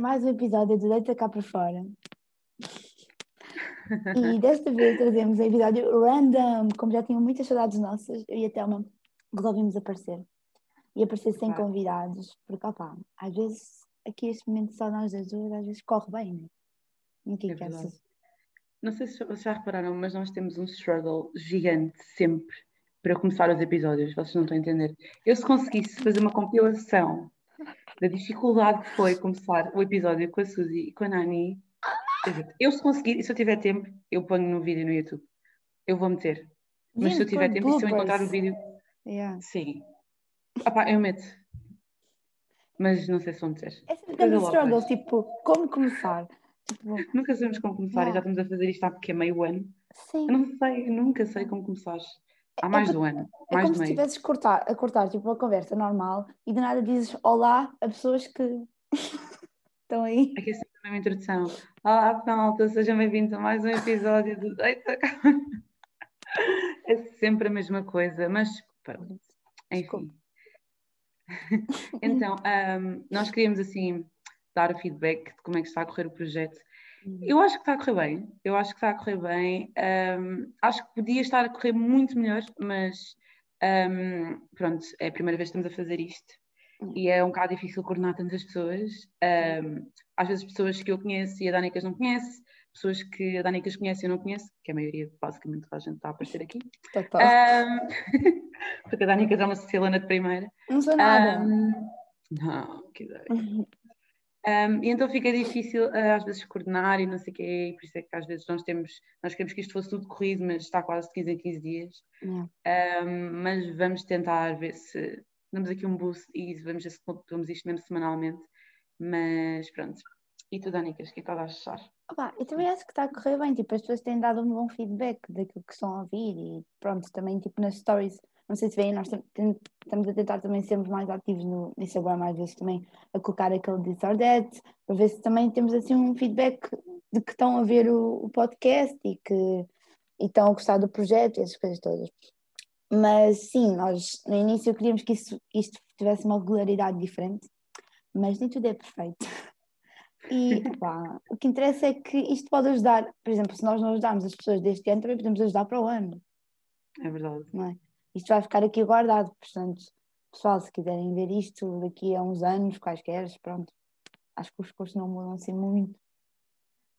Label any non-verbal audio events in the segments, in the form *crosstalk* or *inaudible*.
mais um episódio do Deita Cá para Fora. E desta vez trazemos um episódio random, como já tinham muitas saudades nossas, eu e a Thelma resolvemos aparecer. E aparecer sem Claro. convidados, porque opá, às vezes aqui este momento só nós das duas, às vezes corre bem, né? Ninguém É quer. Não sei se vocês já repararam, mas nós temos um struggle gigante sempre para começar os episódios. Vocês não estão a entender. Eu, se conseguisse fazer uma compilação da dificuldade que foi começar o episódio com a Suzy e com a Nani, eu, se conseguir, e se eu tiver tempo, eu ponho no vídeo no YouTube. Eu vou meter. Mas se eu tiver tempo e se eu encontrar o vídeo, Yeah. sim. Opá, eu meto. Mas não sei se vou meter. É sempre logo struggle, tipo, como começar? Tipo, Nunca sabemos como começar e Yeah. já estamos a fazer isto há porque é meio ano. sim. Eu não sei, nunca sei como começar. Há É mais que- do ano, É mais como se estivesses cortar, a cortar tipo, uma conversa normal e de nada dizes olá a pessoas que *laughs* estão aí. Aqui é sempre a mesma introdução. Olá, malta, sejam bem-vindos a mais um episódio do Deita Cá. *laughs* É sempre a mesma coisa, mas pronto, enfim. *laughs* Então, ahm, nós queríamos assim dar o feedback de como é que está a correr o projeto. Eu acho que está a correr bem, eu acho que está a correr bem. ahm, acho que podia estar a correr muito melhor, mas ahm, pronto, é a primeira vez que estamos a fazer isto e é um bocado difícil coordenar tantas pessoas. Ahm, às vezes pessoas que eu conheço e a Danicas não conhece, pessoas que a Danicas conhece e eu não conheço, que é a maioria, basicamente, toda a gente está a aparecer aqui. Total. *laughs* Porque a Danicas é uma Cecilana de primeira. Não sou nada. Não, que ideia. *laughs* Um, então fica difícil uh, às vezes coordenar e não sei o quê, e por isso é que às vezes nós temos, nós queremos que isto fosse tudo corrido, mas está quase de 15 em 15 dias. Yeah. Um, mas vamos tentar ver se damos aqui um boost e vamos ver se vamos isto mesmo semanalmente. Mas pronto. E tu, Danicas, o que é que estás a achar? Opa, eu também acho que está a correr bem, tipo, as pessoas têm dado um bom feedback daquilo que estão a ouvir e pronto, também tipo nas stories, não sei se veem, nós estamos a tentar também sermos mais ativos no Instagram, às vezes também a colocar aquele this or that, para ver se também temos assim um feedback de que estão a ver o, o podcast e que e estão a gostar do projeto e essas coisas todas. Mas sim, nós no início queríamos que isso, isto tivesse uma regularidade diferente, mas nem tudo é perfeito. E pá, o que interessa é que isto pode ajudar, por exemplo, se nós não ajudarmos as pessoas deste ano, também podemos ajudar para o ano, É verdade. não é? Isto vai ficar aqui guardado, portanto, pessoal, se quiserem ver isto daqui a uns anos, quaisquer, pronto, acho que os cursos não mudam assim muito.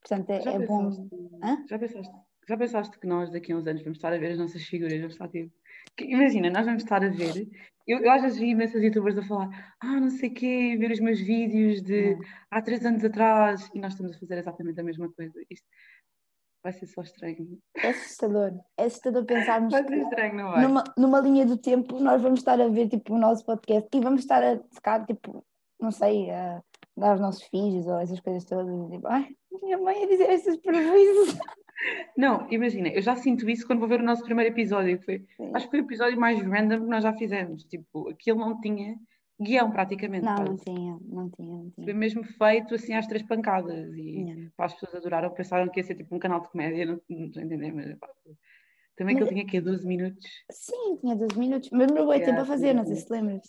Portanto, é, Já é bom. Hã? já, pensaste, já pensaste que nós daqui a uns anos vamos estar a ver as nossas figuras? Vamos estar tipo. que- imagina, nós vamos estar a ver. Eu, eu às vezes vi imensas youtubers a falar, ah, não sei o quê, ver os meus vídeos de há três anos atrás e nós estamos a fazer exatamente a mesma coisa. Isto vai ser só estranho. É assustador. É assustador pensarmos Vai ser estranho, não vai? numa, numa linha do tempo nós vamos estar a ver tipo, o nosso podcast e vamos estar a tocar, tipo, não sei, a dar aos nossos filhos ou essas coisas todas. e, Tipo, ai, minha mãe a dizer essas prejuízos. *laughs* Não, imagina, eu já sinto isso quando vou ver o nosso primeiro episódio, que foi, acho que foi o episódio mais random que nós já fizemos. Tipo, aquilo não tinha guião praticamente. Não, quase. não tinha, não tinha, não Foi tinha. mesmo feito assim às três pancadas e Yeah. pá, as pessoas adoraram, pensaram que ia ser tipo um canal de comédia, não, não estou a entender, mas pá, também que Mas- ele tinha aqui 12 minutos. Sim, tinha 12 minutos, mas demorou bem Yeah, tempo a fazer, não sei sim. se lembras.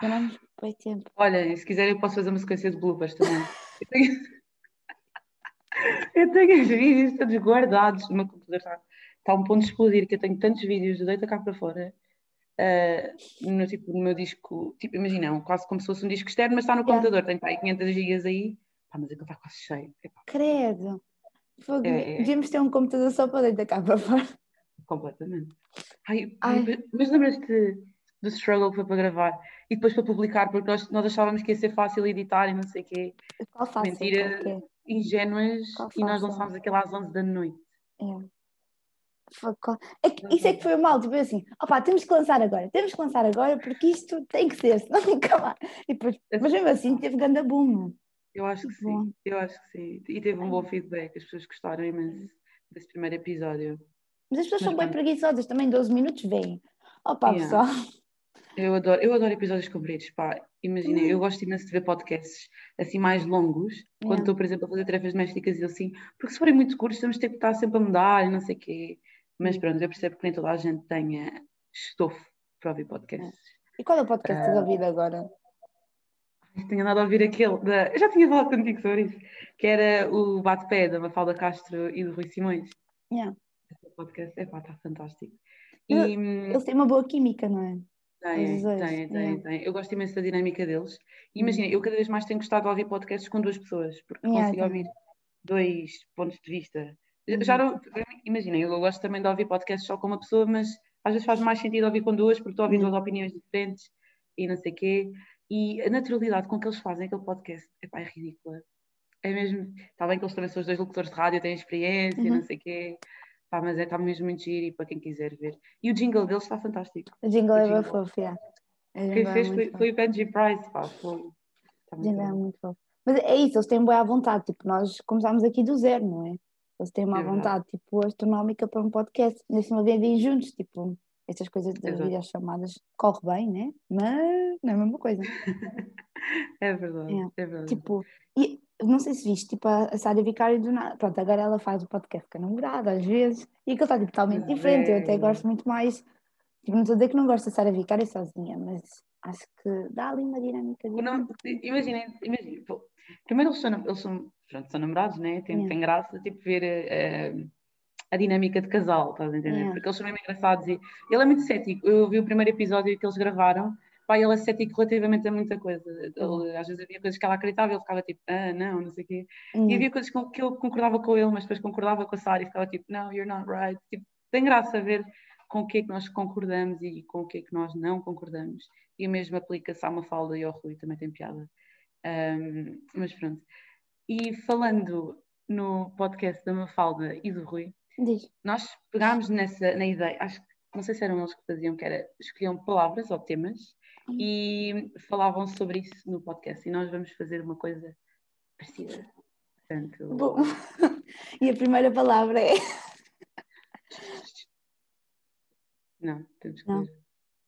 Demoramos bem tempo. Olha, se quiserem eu posso fazer uma sequência de bloopers também. Eu tenho, *laughs* eu tenho os vídeos todos guardados, o meu computador está, está a um ponto de explodir, que eu tenho tantos vídeos de deita cá para fora. Ah, no, tipo, no meu disco, tipo, imagina, quase como se fosse um disco externo, mas está no Yeah. computador, tem pá, aí 500 gigas aí, pá, mas aquilo está quase cheio. Epá, Credo. Fogo, É, é. Devíamos ter um computador só para deitar cá para fora. Completamente. Ai, Ai. mas- lembras-te do struggle que foi para gravar e depois para publicar, porque nós, nós achávamos que ia ser fácil editar e não sei o quê, Qual fácil? Mentira. qual é? ingênuas, Qual e nós lançámos aquilo às 11 da noite. É. É que isso é que foi o mal, tipo assim, opá, temos que lançar agora, temos que lançar agora porque isto tem que ser, *laughs* senão nunca mais. E depois, mas mesmo assim teve ganda boom. Eu acho que sim, eu acho que sim. E teve um bom feedback, as pessoas gostaram imenso desse primeiro episódio. Mas as pessoas Mas são bem preguiçosas, também 12 minutos vêm. Opá, Yeah. pessoal, Eu adoro, eu adoro episódios compridos, pá. Imagina, eu gosto imenso de ver podcasts assim mais longos, quando estou, por exemplo, a fazer tarefas domésticas e assim, porque se forem muito curtos, temos de ter que estar sempre a mudar e não sei o quê. Mas pronto, eu percebo que nem toda a gente tenha estofo para ouvir podcasts. e qual é o podcast que a ouvir agora? Tenho andado a ouvir aquele, da... eu já tinha falado contigo sobre isso, que era o bate-pé da Mafalda Castro e do Rui Simões. Yeah. Esse podcast, epá, está fantástico. E, Eles têm uma boa química, não é? Tem, tem, tem, tem. Eu gosto imenso da dinâmica deles. E imagina, eu cada vez mais tenho gostado de ouvir podcasts com duas pessoas, porque yeah, consigo ouvir dois pontos de vista. Uhum. Já não, imagina, eu gosto também de ouvir podcasts só com uma pessoa, mas às vezes faz mais sentido ouvir com duas, porque estou a ouvir uhum. duas opiniões diferentes e não sei o quê. E a naturalidade com que eles fazem aquele podcast epá, é ridícula. É mesmo. Está bem que eles também são os dois locutores de rádio, têm experiência, uhum. não sei o quê. Pá, mas está é, mesmo muito giro e para quem quiser ver. E o jingle deles está fantástico. O jingle o é bem fofo, yeah. Quem fez é foi, foi, o Benji Price, pá. Foi, o jingle é muito fofo. Mas é isso, eles têm boa vontade. Tipo, nós começámos aqui do zero, não é? Eles têm uma é vontade, tipo, astronómica para um podcast. Nesse uma vez juntos, tipo, essas coisas das videochamadas corre bem, né? Mas não é a mesma coisa. *laughs* é verdade, é, é verdade. Tipo, e não sei se viste, tipo, a Sária Vicário do nada. Pronto, agora ela faz o podcast com a namorada, às vezes, e aquilo está tipo, totalmente diferente. Eu até gosto muito mais. Tipo, não estou a dizer que não gosto da Sária Vicário sozinha, mas acho que dá ali uma dinâmica. Imaginem, imaginem. Primeiro eles são, eles são, pronto, são namorados, né? Tem, tem graça, tipo, ver. Uh, a dinâmica de casal, estás a entender? Porque eles são mesmo engraçados e ele é muito cético. Eu vi o primeiro episódio que eles gravaram, pá, ele é cético relativamente a muita coisa. Ele, às vezes havia coisas que ela acreditava e ele ficava tipo, ah, não, não sei o quê. E havia coisas que eu concordava com ele, mas depois concordava com a Sara e ficava tipo, não, you're not right. Tipo, tem graça ver com o que é que nós concordamos e com o que é que nós não concordamos. E o mesmo aplica-se à Mafalda e ao Rui, também tem piada. Um, mas pronto. E falando no podcast da Mafalda e do Rui, Diz. Nós pegámos nessa, na ideia, acho que não sei se eram eles que faziam, que era escolhiam palavras ou temas hum. e falavam sobre isso no podcast. E nós vamos fazer uma coisa parecida. Portanto... Bom, *laughs* e a primeira palavra é. Não, temos que. Não.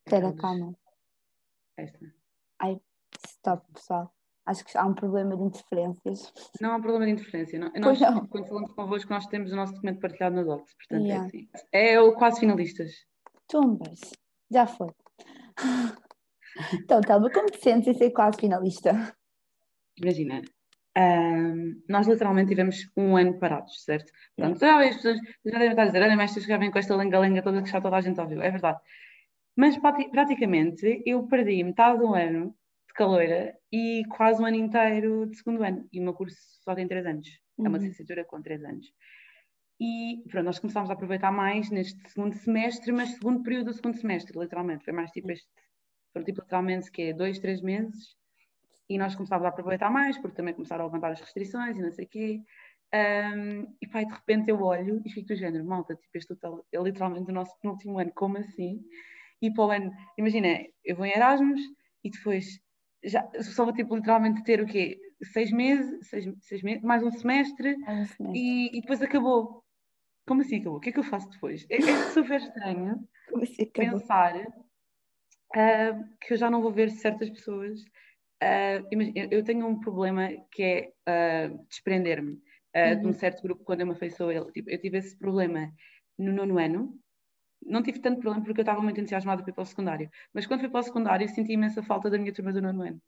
Espera, calma. Esta. Ai, stop, pessoal. Acho que há um problema de interferências. Não há um problema de interferência. Não. Nós, não. quando falamos convosco, nós temos o nosso documento partilhado na Docs. Portanto, é yeah. é assim. É o quase finalistas. Tumbas. Já foi. então, Telma, como te sentes em ser quase finalista? Imagina, um, nós literalmente tivemos um ano parados, certo? Portanto, yeah. as pessoas já devem estar a dizer, olha, mas já vêm com esta lenga-lenga toda que já toda a gente ouviu. É verdade. Mas praticamente eu perdi metade do ano caloira e quase um ano inteiro de segundo ano. E o meu curso só tem três anos. Uhum. É uma uhum. licenciatura com três anos. E pronto, nós começámos a aproveitar mais neste segundo semestre, mas segundo período do segundo semestre, literalmente. Foi mais tipo este, foram tipo literalmente que é dois, três meses. E nós começámos a aproveitar mais, porque também começaram a levantar as restrições e não sei o quê. Um, e pai, de repente eu olho e fico do género, malta, tipo, este é literalmente o nosso penúltimo ano, como assim? E para o ano, imagina, eu vou em Erasmus e depois já só vou tipo literalmente ter o quê? Seis meses, seis, seis meses, mais um semestre, um semestre. E, e, depois acabou. Como assim acabou? O que é que eu faço depois? É, é super estranho assim pensar uh, que eu já não vou ver certas pessoas. Uh, eu tenho um problema que é uh, desprender-me uhum. de um uhum. certo grupo quando eu me afeiçoo a ele. Tipo, eu tive esse problema no nono ano, não tive tanto problema porque eu estava muito entusiasmada para ir para o secundário. Mas quando fui para o secundário, senti imensa falta da minha turma do nono ano.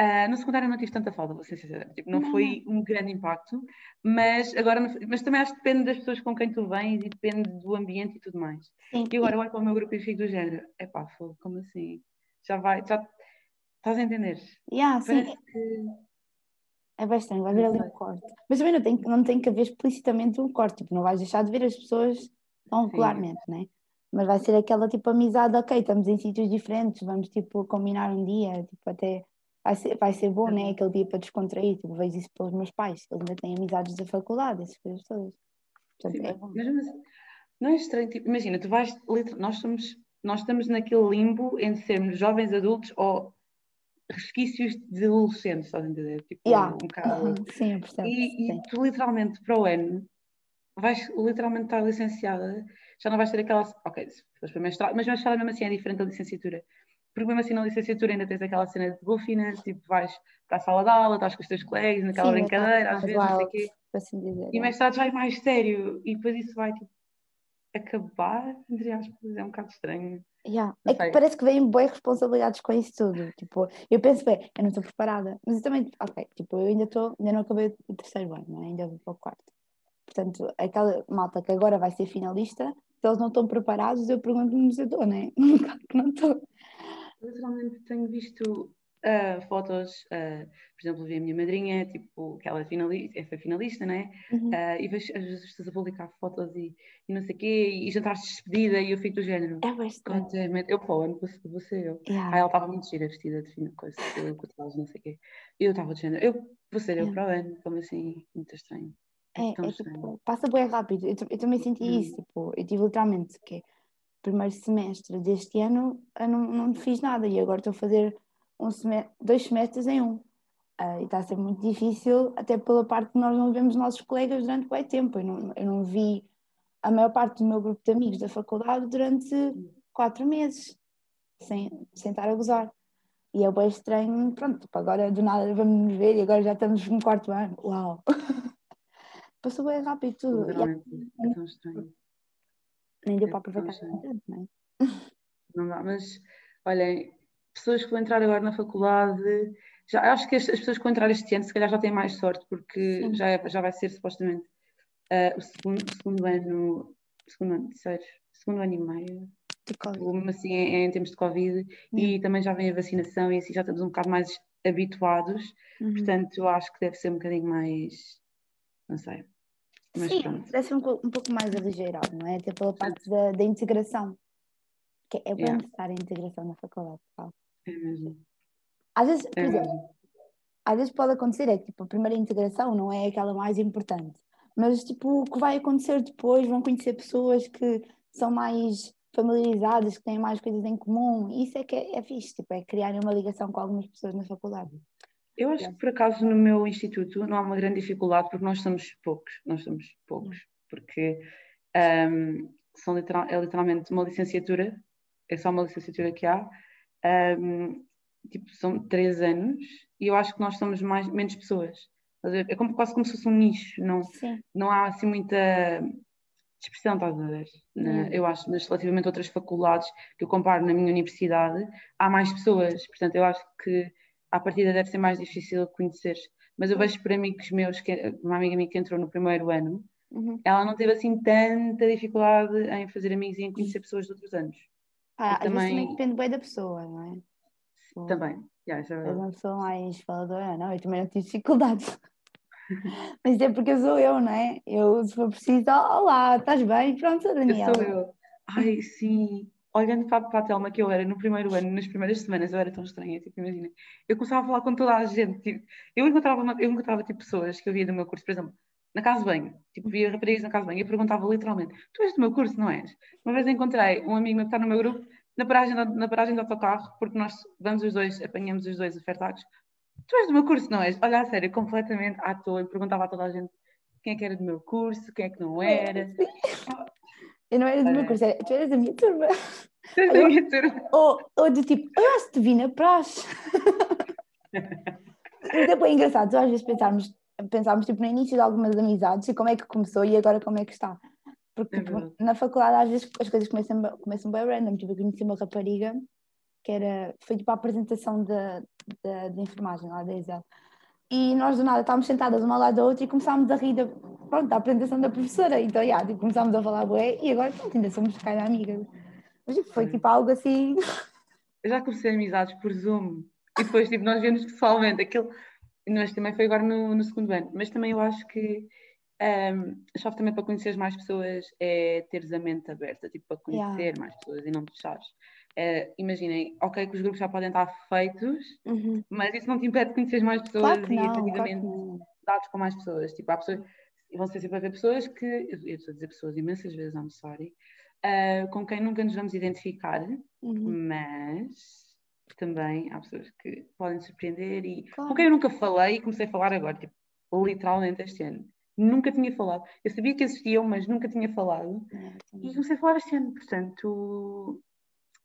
Uh, no secundário não tive tanta falta, vou ser sincera. Tipo, não, não, foi um grande impacto, mas agora, mas também acho que depende das pessoas com quem tu vens e depende do ambiente e tudo mais. Sim. E agora eu olho para o meu grupo e fico do género, é pá, como assim? Já vai, já estás a entender? Yeah, sim. Que... É bastante, vai haver ali um corte. Mas também não tem, não tem que haver explicitamente um corte, tipo, não vais deixar de ver as pessoas tão regularmente, né? Mas vai ser aquela tipo amizade, ok, estamos em sítios diferentes, vamos tipo combinar um dia, tipo até vai ser, vai ser bom, né? Aquele dia para descontrair, tipo, vejo isso pelos meus pais, eles ainda têm amizades da faculdade, essas coisas todas. Portanto, Sim, é bom. Mas, não é estranho, tipo, imagina, tu vais, nós somos, nós estamos naquele limbo entre sermos jovens adultos ou resquícios de adolescentes, estás a entender? Tipo, yeah. um bocado. *laughs* Sim, eu percebo. E, e tu literalmente para o ano vais literalmente estar licenciada, já não vais ter aquela. Ok, se fores para mestrado, mas mestrado mesmo assim é diferente da licenciatura. Porque mesmo assim na licenciatura ainda tens aquela cena de golfinas, tipo vais para a sala de aula, estás com os teus colegas naquela Sim, brincadeira, às vezes, não sei o quê. Assim dizer, e é. mestrado já é mais sério, e depois isso vai tipo, acabar, entre aspas, é um bocado estranho. Yeah. É que parece que vêm boas responsabilidades com isso tudo. Tipo, eu penso, bem, eu não estou preparada, mas eu também, ok, tipo, eu ainda estou, ainda não acabei o terceiro ano, é? ainda vou para o quarto. Portanto, aquela malta que agora vai ser finalista, se eles não estão preparados, eu pergunto-me se eu estou, né? *laughs* Claro que não estou. Eu realmente tenho visto uh, fotos, uh, por exemplo, vi a minha madrinha, tipo, que ela é finalista, foi finalista, né? Uhum. Uh, e vejo às vezes estás a publicar fotos e, e não sei o quê, e jantares de despedida, e eu fico do género. É bastante. Eu, pô, ano vou ser eu. Yeah. Aí ela estava muito gira, vestida de fina coisa, com não sei o quê. E eu estava do género, eu vou ser eu yeah. para o ano, como assim, muito estranho. É, é, é tipo, passa bem rápido. Eu, eu também senti hum. isso, tipo, eu tive literalmente que primeiro semestre deste ano eu não, não fiz nada e agora estou a fazer um semestre, dois semestres em um. Uh, e está a ser muito difícil, até pela parte que nós não vemos nossos colegas durante bem tempo. Eu não, eu não vi a maior parte do meu grupo de amigos da faculdade durante quatro meses, sem, sem estar a gozar. E é bem estranho, pronto, tipo, agora do nada vamos nos ver e agora já estamos no quarto ano. Uau! *laughs* Passou bem rápido tudo. é tão estranho. Nem deu é para aproveitar tanto, não é? Não dá, mas olhem, pessoas que vão entrar agora na faculdade, já acho que as, as, pessoas que vão entrar este ano se calhar já têm mais sorte, porque já, é, já vai ser supostamente uh, o, segundo, o segundo ano, segundo ano, terceiro, segundo ano e meio. Tipo, assim, em, em termos de Covid, e também já vem a vacinação e assim já estamos um bocado mais habituados, uhum. portanto eu acho que deve ser um bocadinho mais, não sei. Mas Sim, pronto. ser um, um pouco mais aligeirado, não é? Até pela parte da, da integração. Que é bem yeah. necessária a integração na faculdade. É mesmo. Às vezes, por é exemplo, mesmo. às vezes pode acontecer, é que tipo, a primeira integração não é aquela mais importante, mas tipo, o que vai acontecer depois, vão conhecer pessoas que são mais familiarizadas, que têm mais coisas em comum, isso é que é, é fixe, tipo, é criar uma ligação com algumas pessoas na faculdade. Eu acho que por acaso no meu instituto não há uma grande dificuldade porque nós somos poucos, nós somos poucos, porque um, são literal, é literalmente uma licenciatura, é só uma licenciatura que há, um, tipo, são três anos e eu acho que nós somos mais, menos pessoas. É como, quase como se fosse um nicho, não, não há assim muita expressão, estás a ver? Eu acho, mas relativamente a outras faculdades que eu comparo na minha universidade, há mais pessoas, portanto eu acho que à partida deve ser mais difícil conhecer. Mas eu vejo por amigos meus, que, uma amiga minha que entrou no primeiro ano, uhum. ela não teve assim tanta dificuldade em fazer amigos e em conhecer pessoas de outros anos. Ah, também... também depende bem da pessoa, não é? Também, yeah, isso é uma pessoa mais faladora, não, eu também não tive dificuldades. *laughs* Mas é porque eu sou eu, não é? Eu, se for preciso, olá, estás bem? Pronto, Daniel. Eu sou eu. Ai, sim. Olhando para, para a Telma que eu era no primeiro ano, nas primeiras semanas, eu era tão estranha, tipo, imagina. Eu começava a falar com toda a gente, tipo, eu encontrava, eu encontrava tipo, pessoas que eu via do meu curso, por exemplo, na casa de banho, tipo, via raparigas na casa de banho, e eu perguntava literalmente, tu és do meu curso, não és? Uma vez encontrei um amigo que está no meu grupo, na paragem, na paragem do autocarro, porque nós vamos os dois, apanhamos os dois ofertados. Tu és do meu curso, não és? Olha, a sério, completamente à toa, e perguntava a toda a gente quem é que era do meu curso, quem é que não era. *laughs* Eu não era do meu curso, tu eras da minha turma. *laughs* Tu és da minha turma. Ou, ou do tipo, eu acho que te vi na praxe. *laughs* Mas é bem engraçado, às vezes pensarmos, pensarmos tipo, no início de algumas amizades e como é que começou e agora como é que está. Porque é tipo, na faculdade às vezes as coisas começam, começam bem random. Tipo, eu conheci uma rapariga que era, foi tipo a apresentação da de, de, enfermagem lá da Excel. E nós do nada estávamos sentadas uma ao lado da outra e começámos a rir da, pronto, da apresentação da professora. Então, yeah, tipo, começámos a falar bué e agora pronto, ainda somos cara amigas. Mas tipo, foi tipo algo assim. *laughs* Eu já comecei amizades por Zoom e depois tipo, nós vemos pessoalmente. Aquilo, nós também foi agora no, no segundo ano, mas também eu acho que um, a chave também para conhecer mais pessoas é teres a mente aberta, tipo, para conhecer yeah. mais pessoas e não fechares. Uh, imaginem, ok, que os grupos já podem estar feitos, uhum. mas isso não te impede de conhecer mais pessoas claro e não, efetivamente claro dados com mais pessoas. Tipo, há pessoas, vão ser sempre a ver pessoas que, eu estou a dizer pessoas imensas vezes, I'm sorry, uh, com quem nunca nos vamos identificar, uhum. mas também há pessoas que podem surpreender e claro. com quem eu nunca falei e comecei a falar agora, tipo, literalmente este ano nunca tinha falado. Eu sabia que existiam, mas nunca tinha falado. É, e comecei a falar este ano, portanto,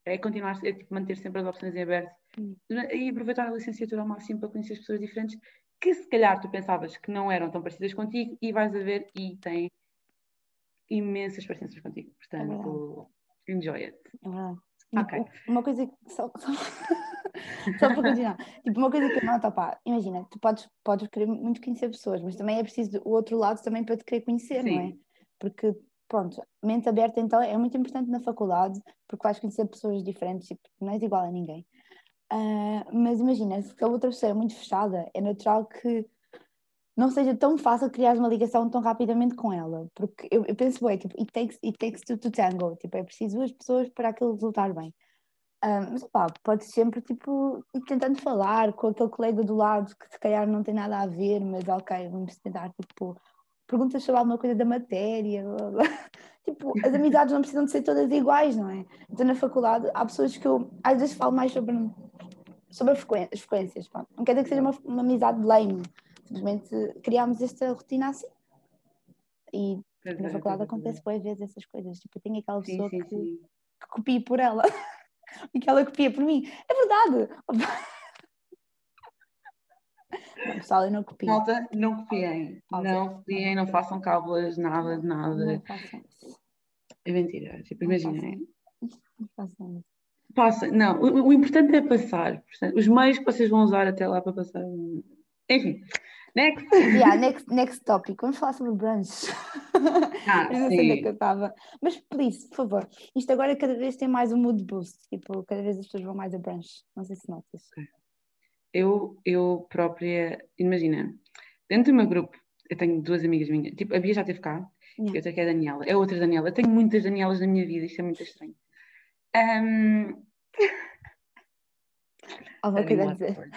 é continuar, é tipo, manter sempre as opções em aberto e aproveitar a licenciatura ao máximo para conhecer as pessoas diferentes que se calhar tu pensavas que não eram tão parecidas contigo e vais a ver e têm imensas parecenças contigo. Portanto, é enjoy it. É verdade. Ok. Uma coisa que só, só, *laughs* só para continuar, tipo, uma coisa que eu noto, pá, imagina, tu podes, podes querer muito conhecer pessoas, mas também é preciso o outro lado também para te querer conhecer, Sim. não é? Porque, pronto, mente aberta então é muito importante na faculdade, porque vais conhecer pessoas diferentes, tipo, não és igual a ninguém. Ah, mas imagina, se a outra pessoa é muito fechada, é natural que não seja tão fácil criar uma ligação tão rapidamente com ela, porque eu, eu penso, bem, tipo, it takes, it takes two to tango, tipo, é preciso duas pessoas para aquilo resultar bem. Ah, mas pá, pode sempre tipo, ir tentando falar com aquele colega do lado que se calhar não tem nada a ver, mas ok, vamos tentar tipo, perguntas sobre alguma coisa da matéria, blá, blá. *laughs* tipo, as amizades não precisam de ser todas iguais, não é? Então na faculdade há pessoas que eu às vezes falo mais sobre, sobre as frequências, pá. não quer dizer que seja uma, uma amizade lame, simplesmente criámos esta rotina assim. E Pois na é, faculdade é, é. acontece boas vezes essas coisas, tipo, eu tenho aquela Sim, pessoa sim, que, sim. que copia por ela *laughs* e que ela copia por mim. É verdade! *laughs* Não, pessoal, eu não copio. Malta, não copiem. Não copiem, não façam cábulas, nada, nada. Não façam isso. É mentira. Tipo, imaginem. Não façam isso. Passa, não, o, o importante é passar. Os meios que vocês vão usar até lá para passar. Enfim, next. *laughs* Yeah, *laughs* next, next topic. Vamos falar sobre brunch. Ah, não sei onde é que eu estava. Mas, please, por favor. Isto agora cada vez tem mais um mood boost. Tipo, cada vez as pessoas vão mais a brunch. Não sei se notas. Eu, eu própria, imagina, dentro do meu grupo, eu tenho duas amigas minhas. Tipo, a Bia já esteve cá, Yeah. e outra que é a Daniela. É outra Daniela. Eu tenho muitas Danielas na minha vida, isto é muito estranho. Ahm, *laughs* Alguma coisa a dizer?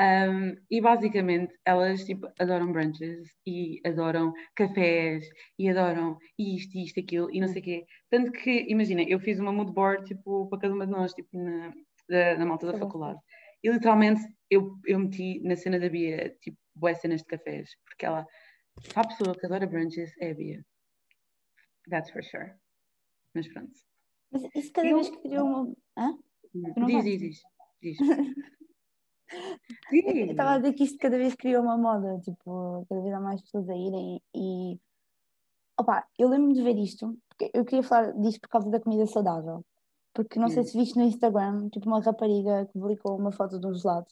Um, e basicamente elas tipo, adoram brunches e adoram cafés e adoram isto, isto, aquilo e não sei o quê. Tanto que, imagina, eu fiz uma mood board tipo, para cada uma de nós, tipo, na, da, na malta da faculdade. E literalmente eu, eu meti na cena da Bia, tipo, boas cenas de cafés, porque ela, se há pessoa que adora brunches, é a Bia. That's for sure. Mas pronto. Mas isso cada Eu- vez que criou uma. Hã? não Diz, diz, diz, *laughs* diz. Eu estava a dizer que isto cada vez criou uma moda, tipo, cada vez há mais pessoas a irem e. Opa, eu lembro-me de ver isto, porque eu queria falar disto por causa da comida saudável. Porque não sei Hum. se viste no Instagram, tipo, uma rapariga que publicou uma foto de um gelado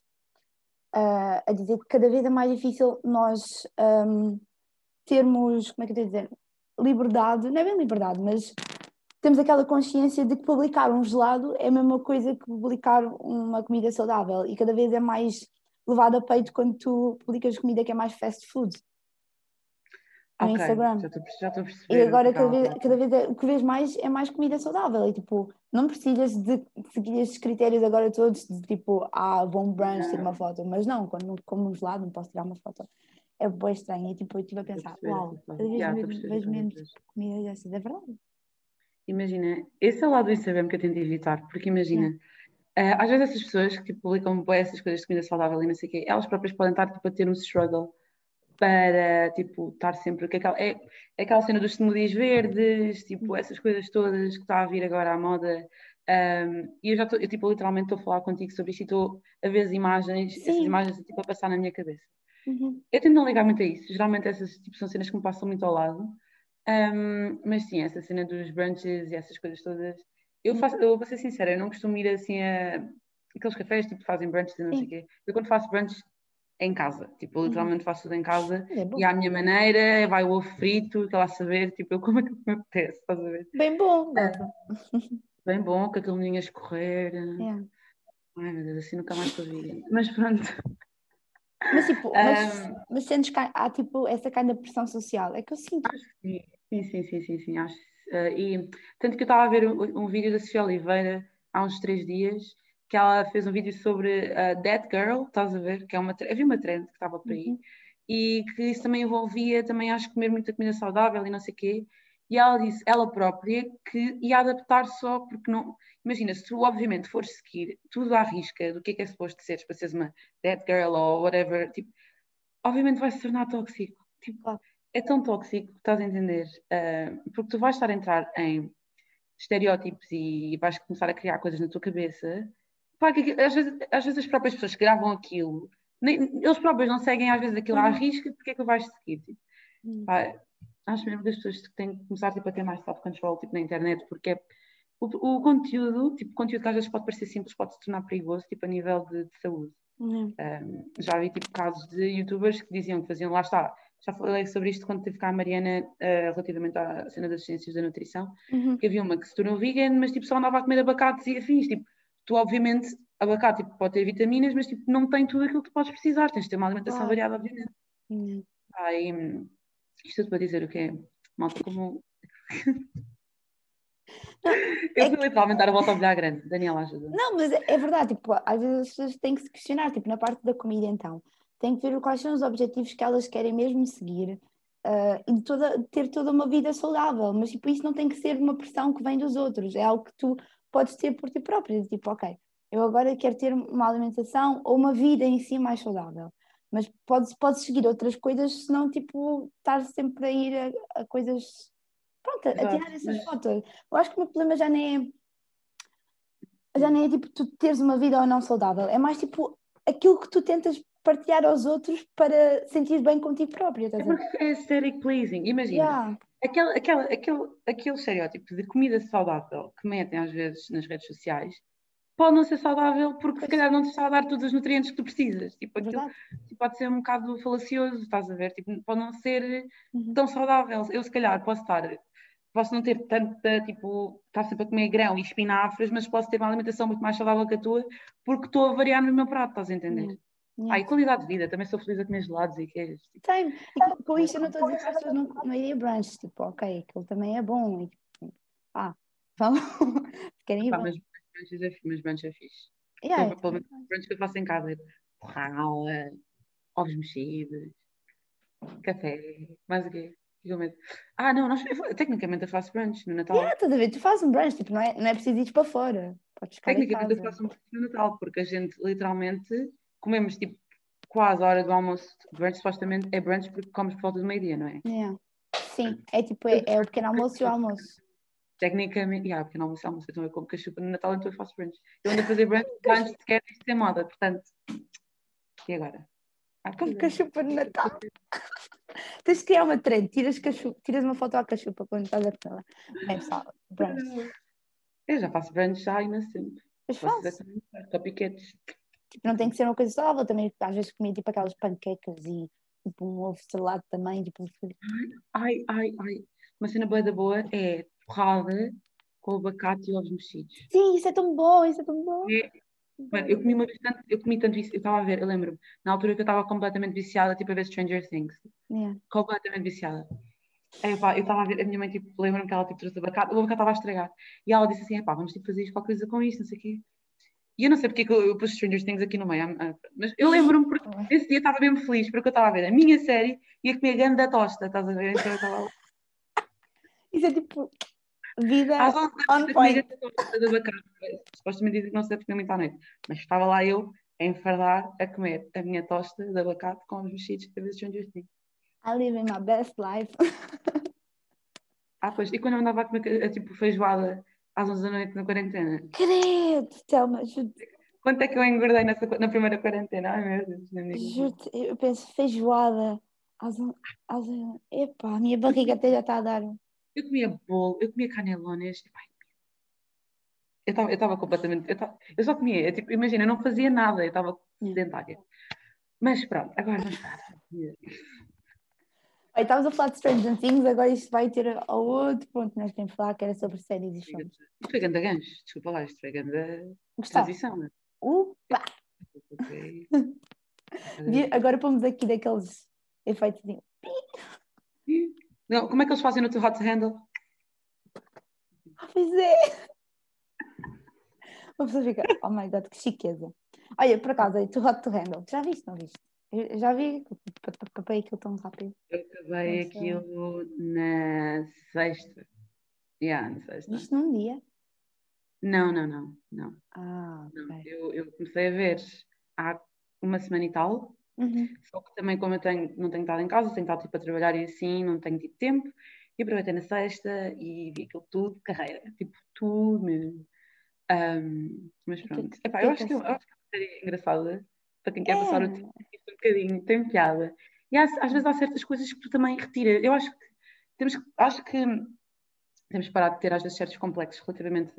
ah, a dizer que cada vez é mais difícil nós ahm, termos, como é que eu tenho a dizer, liberdade, não é bem liberdade, mas temos aquela consciência de que publicar um gelado é a mesma coisa que publicar uma comida saudável e cada vez é mais levado a peito quando tu publicas comida que é mais fast food no Ok, Instagram. Já estou a perce- já estou a perceber. E agora cada vez, cada vez é- o que vês mais é mais comida saudável e tipo, não precisas de seguir estes critérios agora todos de tipo, ah, um brunch, tirar uma foto, mas não, quando como um gelado não posso tirar uma foto. É bem estranho e tipo, eu estive a pensar, uau, parte. cada vez Já, vejo, menos comida dessas, é verdade. Imagina, esse é o lado do Instagram que eu tento evitar, porque imagina, ah, às vezes essas pessoas que publicam essas coisas de comida saudável e não sei o quê, elas próprias podem estar tipo, a ter um struggle para tipo, estar sempre. Que aquela, é, é aquela cena dos smoothies verdes, tipo, essas coisas todas que está a vir agora à moda. Um, e eu já estou, eu tipo, literalmente estou a falar contigo sobre isto e estou a ver as imagens, essas Sim. imagens tipo, a passar na minha cabeça. Uhum. Eu tento não ligar muito a isso. Geralmente essas tipo, são cenas que me passam muito ao lado. Um, mas sim, essa cena dos brunches e essas coisas todas. Eu, faço, eu vou ser sincera, eu não costumo ir assim a aqueles cafés tipo, fazem brunches e não sei o Sim. quê. Eu quando faço brunch em casa. Tipo, eu literalmente faço tudo em casa É e à minha maneira, vai o ovo frito, que lá saber, tipo, eu como é que me apetece, estás a ver? Bem bom, É. Bem bom, com aquele menino a escorrer. Yeah. Ai meu Deus, assim nunca mais vegan. Mas pronto. Mas tipo, *laughs* mas, Um, mas sentes que há, há, tipo essa kind de pressão social? É que eu sinto. Sim, sim, sim, sim, sim, sim, acho. eh, e tanto que eu estava a ver um, um vídeo da Sofia Oliveira há uns três dias, que ela fez um vídeo sobre a That Girl, estás a ver? Que é uma, havia uma trend que estava por aí, Uhum. e que isso também envolvia, também acho, comer muita comida saudável e não sei o quê. E ela disse, ela própria, que ia adaptar só porque não. Imagina, se tu obviamente fores seguir tudo à risca do que é que é suposto seres para seres uma That Girl ou whatever, tipo, obviamente vai se tornar tóxico. Tipo, é tão tóxico, estás a entender? Ah, porque tu vais estar a entrar em estereótipos e vais começar a criar coisas na tua cabeça. Pá, que às, vezes, às vezes as próprias pessoas que gravam aquilo, nem- eles próprios não seguem às vezes aquilo à Uhum. risca, porque é que vais seguir? Tipo, Hum. pá, acho mesmo que as pessoas têm que começar tipo, a ter mais self-control tipo, na internet, porque é, o, o, conteúdo, tipo, conteúdo que às vezes pode parecer simples, pode se tornar perigoso, tipo, a nível de, de saúde. Uhum. Um, já vi, tipo, casos de youtubers que diziam que faziam, lá está, já falei sobre isto quando teve cá a Mariana uh, relativamente à cena das ciências da nutrição, uhum. que havia uma que se tornou vegan, mas tipo só andava a comer abacates e afins, tipo, tu obviamente, abacate tipo, pode ter vitaminas, mas tipo, não tem tudo aquilo que tu podes precisar, tens de ter uma alimentação ah. variada, obviamente. Uhum. Aí, isto tudo para dizer o que é, malta, como... Não, *laughs* eu é fui que... literalmente dar a volta ao bilhar grande. Daniela, ajuda. Não, mas é verdade, tipo, às vezes as pessoas têm que se questionar, tipo, na parte da comida então tem que ver quais são os objetivos que elas querem mesmo seguir uh, e toda, ter toda uma vida saudável, mas tipo, isso não tem que ser uma pressão que vem dos outros, é algo que tu podes ter por ti próprio, tipo, ok, eu agora quero ter uma alimentação ou uma vida em si mais saudável, mas podes, podes seguir outras coisas se não, tipo, estar sempre a ir a, a coisas, pronto, a, a tirar essas mas... fotos. Eu acho que o meu problema já nem é já nem é tipo tu teres uma vida ou não saudável, é mais tipo aquilo que tu tentas partilhar aos outros para sentir bem contigo própria. É porque é aesthetic pleasing. Imagina, yeah. Aquele, aquele, aquele, aquele estereótipo de comida saudável que metem às vezes nas redes sociais pode não ser saudável porque se calhar não te está a dar todos os nutrientes que tu precisas. Tipo, aquilo tipo, pode ser um bocado falacioso, estás a ver? Tipo, pode não ser uhum. tão saudável. Eu se calhar posso estar posso não ter tanta, tipo, estar sempre a comer grão e espinafres, mas posso ter uma alimentação muito mais saudável que a tua, porque estou a variar no meu prato, estás a entender? Uhum. Yeah. Ah, e qualidade de vida, também sou feliz a comer gelados e queijos. Tipo. Tem, e com, com isto eu não estou a dizer que as pessoas não, não iriam brunch, tipo, ok, aquilo também é bom. E, tipo, ah, vamos, *laughs* querem ir Pá, mas brunches é, mas brunch é fixe. Yeah, então, pelo menos brunch que eu faço em casa, porrala, ovos mexidos, café, mais o quê? Ah, não, nós, eu, tecnicamente eu faço brunch no Natal. Yeah, estás a ver? Tu fazes um brunch, tipo, não é, não é preciso ir para fora. Tecnicamente eu faço um brunch no Natal, porque a gente literalmente comemos tipo quase a hora do almoço. Brunch supostamente é brunch porque comes por volta do meio-dia, não é? Yeah. Sim, é tipo, é, é, o pequeno almoço e o almoço. Tecnicamente, yeah, pequeno almoço e almoço, eu também como cachupa no Natal, então eu faço brunch. Eu ando a fazer brunch *laughs* antes de querer isto ser moda, portanto. E agora? Ah, como cachupa no Natal? *laughs* Tens de criar uma trend, tiras, cachupa, tiras uma foto à cachupa quando estás a falar. É pessoal, brunch. Eu já faço brunch já há imenso tempo. Mas faço. Copycats. Tipo, não tem que ser uma coisa saudável, também às vezes comia tipo aquelas panquecas e tipo um ovo estrelado também. Tipo... Ai, ai, ai. Uma cena boa da boa é porrada com abacate e ovos mexidos. Sim, isso é tão bom, isso é tão bom. É, Mano, eu comi uma vez tanto, eu comi tanto isso, eu estava a ver, eu lembro-me, na altura que eu estava completamente viciada, tipo a ver Stranger Things. Yeah. Completamente viciada. Aí, pá, eu estava a ver, a minha mãe, tipo, lembra-me que ela tipo, trouxe abacate, o abacate estava a estragar. E ela disse assim, pá, vamos tipo, fazer qualquer coisa com isto, não sei o quê. E eu não sei porque é que eu, eu pus Stranger Things aqui no meio, mas eu lembro-me porque *laughs* esse dia estava mesmo feliz, porque eu estava a ver a minha série e a comer grande da tosta, estás a ver? Então eu estava *laughs* Isso é tipo vida Às on point. Supostamente dizem que não se deve comer muito à noite, mas estava lá eu a enfardar a comer a minha tosta de abacate com os mexidos a ver Stranger Things. I live in my best life. *laughs* ah, pois, e quando eu andava a comer tipo feijoada às 11 da noite na quarentena. Credo, Thelma, ajuda. Quanto é que eu engordei nessa, na primeira quarentena? Ai meu Deus, juro eu penso feijoada. Às, às, epá, a minha barriga até já está a dar. Eu comia bolo, eu comia canelones. eu estava completamente. Eu, tava, eu só comia, eu, tipo, imagina, eu não fazia nada, eu estava sedentária. Mas pronto, agora vamos para Estávamos a falar de Stranger Things, agora isto vai ter ao outro ponto que nós temos que falar, que era sobre séries e filmes. Isto foi grande gancho, desculpa lá, isto foi grande transição, né? Upa! *laughs* agora pomos aqui daqueles efeitos de... Não, como é que eles fazem no teu hot to handle? Ah, pois é! *laughs* Uma pessoa fica, oh my god, que chiqueza. Olha, por acaso, aí, tu hot to handle, já viste, não viste? Eu já vi, acabei aquilo tão rápido. Eu acabei aquilo na sexta. Yeah, na sexta. Isto num dia? Não, não, não. não. Ah, okay. não. Eu, eu, comecei a ver há uma semana e tal. Uhum. Só que também, como eu tenho, não tenho estado em casa, tenho estado tipo, a trabalhar e assim, não tenho tido tempo. E aproveitei na sexta e vi aquilo tudo, carreira, tipo tudo mesmo. Um, mas pronto. Epá, eu, acho que, eu acho que é uma série engraçada para quem quer é. passar o tempo um bocadinho, tem piada. E às, às, vezes há certas coisas que tu também retiras. Eu acho que temos acho que temos parado de ter às vezes certos complexos relativamente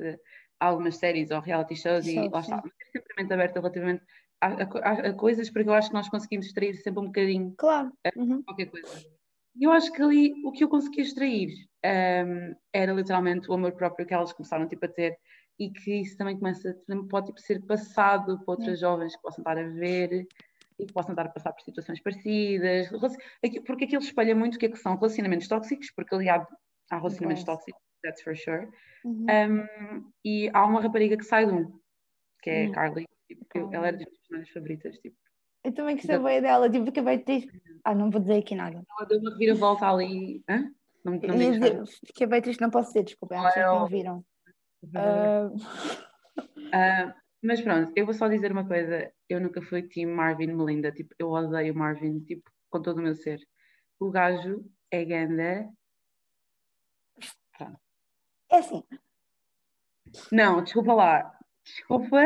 a algumas séries ou reality shows e lá está, mas sempre a mente aberta relativamente a, a, a, coisas porque eu acho que nós conseguimos extrair sempre um bocadinho claro. uhum. qualquer coisa. E eu acho que ali o que eu consegui extrair um, era literalmente o amor próprio que elas começaram tipo, a ter e que isso também começa, pode tipo, ser passado para outras jovens que possam estar a ver e que possam estar a passar por situações parecidas, porque aquilo espelha muito o que, é que são relacionamentos tóxicos, porque ali há, há relacionamentos tóxicos, that's for sure. Uhum. Um, e há uma rapariga que sai de um, que é a Carly, tipo, ela era das minhas personagens favoritas, tipo, eu também gostei bem dela, tipo, acabei de triste. Ah, não vou dizer aqui nada. Ela deu uma reviravolta ali. Hã? Não, não me dizer, Fiquei bem triste, não posso dizer, desculpa, acho que não viram. Uh... Uh, *laughs* mas pronto, eu vou só dizer uma coisa. Eu nunca fui team Marvin Melinda. Tipo, eu odeio Marvin, tipo, com todo o meu ser. O gajo é ganda. É assim. Não, desculpa lá. Desculpa.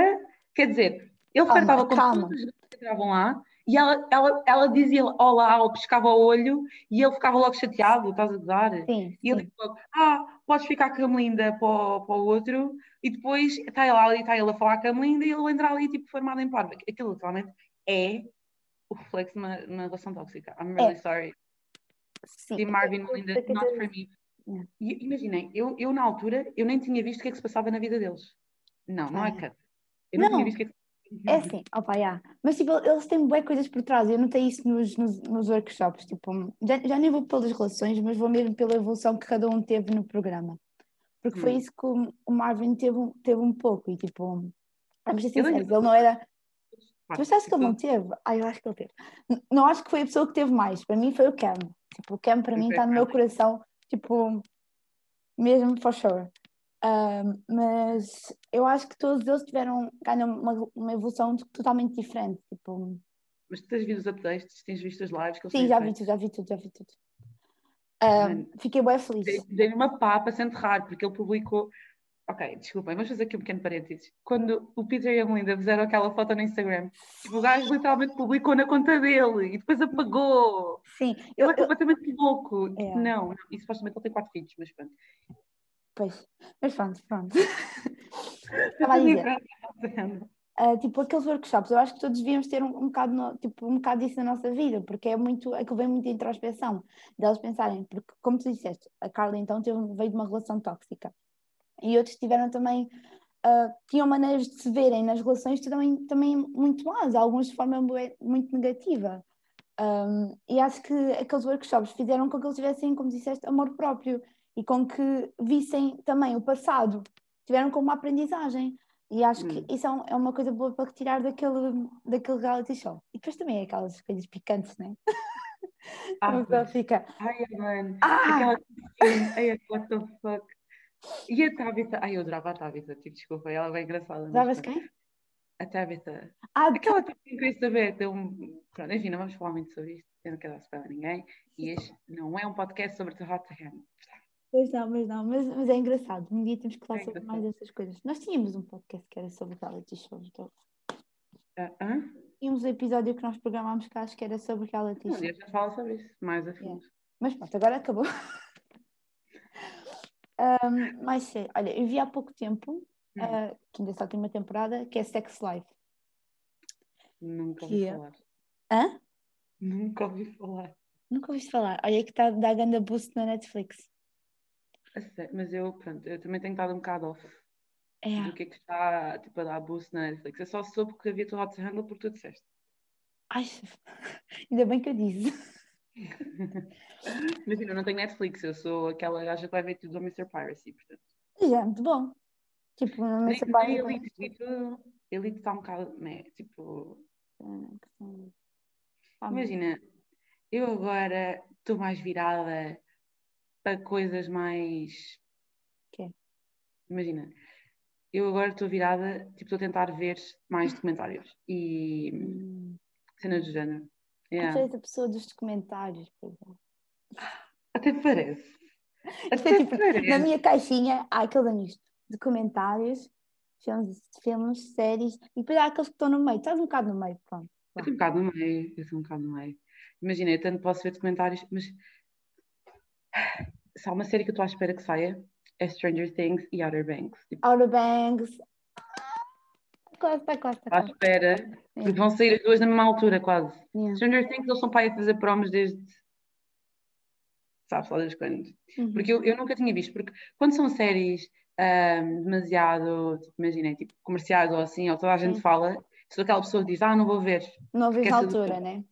Quer dizer, ele flertava com todos os que entravam lá e ela, ela, ela dizia olá ou piscava o olho e ele ficava logo chateado, estás a gozar? Sim, e ele falou, ah, podes ficar com a Melinda para o, para o outro e depois está ele ali, está ele a falar com a Melinda e ele entra ali tipo formado em parva. Aquilo literalmente é o reflexo de uma, uma relação tóxica. I'm really é. sorry. Sim. Team Marvin Melinda, not for me. Imaginem, eu, eu na altura, eu nem tinha visto o que é que se passava na vida deles. Não, não é cut. Eu não, não, tinha visto o que é que é assim, opa, yeah. mas tipo, eles têm boas coisas por trás, eu notei isso nos, nos, nos workshops, tipo, já, já nem vou pelas relações, mas vou mesmo pela evolução que cada um teve no programa, porque hum. foi isso que o, o Marvin teve, teve um pouco, e tipo, vamos ser sinceros, ele não era... Tu achas que ele não teve? Ah, eu acho que ele teve. Não acho que foi a pessoa que teve mais, para mim foi o Cam, tipo, o Cam para mim está no meu coração, tipo, mesmo for sure. Uh, mas eu acho que todos eles tiveram ganham uma, uma evolução totalmente diferente. Tipo... Mas tu tens visto os updates, tens visto as lives que eles Sim, já vi tudo, já vi tudo, já vi tudo. Uh, fiquei bem feliz. Dei-lhe uma papa sem enterrar, porque ele publicou. Ok, desculpem, vamos fazer aqui um pequeno parênteses. Quando o Peter e a Melinda fizeram aquela foto no Instagram, tipo, o gajo literalmente publicou na conta dele e depois apagou. Sim, ele é completamente louco. É. Não, não, e supostamente ele tem quatro filhos, mas pronto. Pois, mas pronto, pronto. *laughs* Estava a dizer. Uh, tipo, aqueles workshops, eu acho que todos devíamos ter um, um, bocado no, tipo, um bocado disso na nossa vida, porque é muito, aquilo vem muito de introspeção, delas pensarem, porque como tu disseste, a Carla então teve, veio de uma relação tóxica, e outros tiveram também, uh, tinham maneiras de se verem nas relações também, também muito más, alguns de forma muito negativa, um, e acho que aqueles workshops fizeram com que eles tivessem, como disseste, amor próprio, e com que vissem também o passado, tiveram como uma aprendizagem. E acho hum. que isso é, é, uma coisa boa para retirar daquele, daquele reality show. E depois também é aquelas coisas picantes, né? *laughs* Ah, a fica. Ai, mano. Ah! Ai, what the fuck. E a Tabitha. Ai, eu adorava a Tabitha, tipo, desculpa, ela é bem engraçada. Adoravas quem? A Tabitha. Ah, Aquela tipo que queria saber. Deu um... Pronto, enfim, não vamos falar muito sobre isto, não quero dar spoiler a ninguém. E este não é um podcast sobre The Hot Hand. Pois não, mas não, mas, mas é engraçado. Um dia temos que falar é sobre mais dessas coisas. Nós tínhamos um podcast que era sobre reality shows. Então... Uh, Tínhamos um episódio que nós programámos que acho que era sobre reality shows. Um dia já fala sobre isso, mais a fundo. É. Mas pronto, agora acabou. um, mas sei, olha, eu vi há pouco tempo, hum. uh, que ainda só tem uma temporada, que é Sex Life. Nunca ouvi que... É falar. Hã? Nunca ouvi falar. Nunca ouviste falar. Olha que está a dar grande boost na Netflix. Mas eu, pronto, eu também tenho estado um bocado off. É. Do que é que está tipo, a dar boost na Netflix. Eu só soube que havia tudo Hot Handle porque tu disseste. Ai, ainda bem que eu disse. Imagina, eu não tenho Netflix, eu sou aquela gaja que vai ver tudo ao Mr. Piracy, portanto. Já, é muito bom. Tipo, no Mr. Piracy. Elite, tipo, Elite está um bocado, né, tipo. Imagina, eu agora estou mais virada para coisas mais. Que? Imagina, eu agora estou virada, tipo, estou a tentar ver mais documentários e hum. cenas do género. Yeah. A pessoa dos documentários, pois é. Até parece. É Até é, tipo, parece. Na minha caixinha há aquele nisto: documentários, filmes, filmes, séries, e depois há aqueles que estão no meio. Estás um bocado no meio, pronto. Estou um bocado no meio, eu estou um bocado no meio. Imagina, eu tanto posso ver documentários, mas se há uma série que eu estou à espera que saia, é Stranger Things e Outer Banks. Tipo, Outer Banks. Está quase, está à espera, porque vão sair as duas na mesma altura, quase. Yeah. Stranger Things, eles são para aí a fazer promos desde. Sabes lá desde quando? Uhum. Porque eu, eu nunca tinha visto, porque quando são séries ahm, demasiado, tipo, imaginem, tipo, comerciais ou assim, ou toda a gente Sim. fala, sou aquela pessoa que diz, ah, não vou ver, Não vês esquece do- altura, né?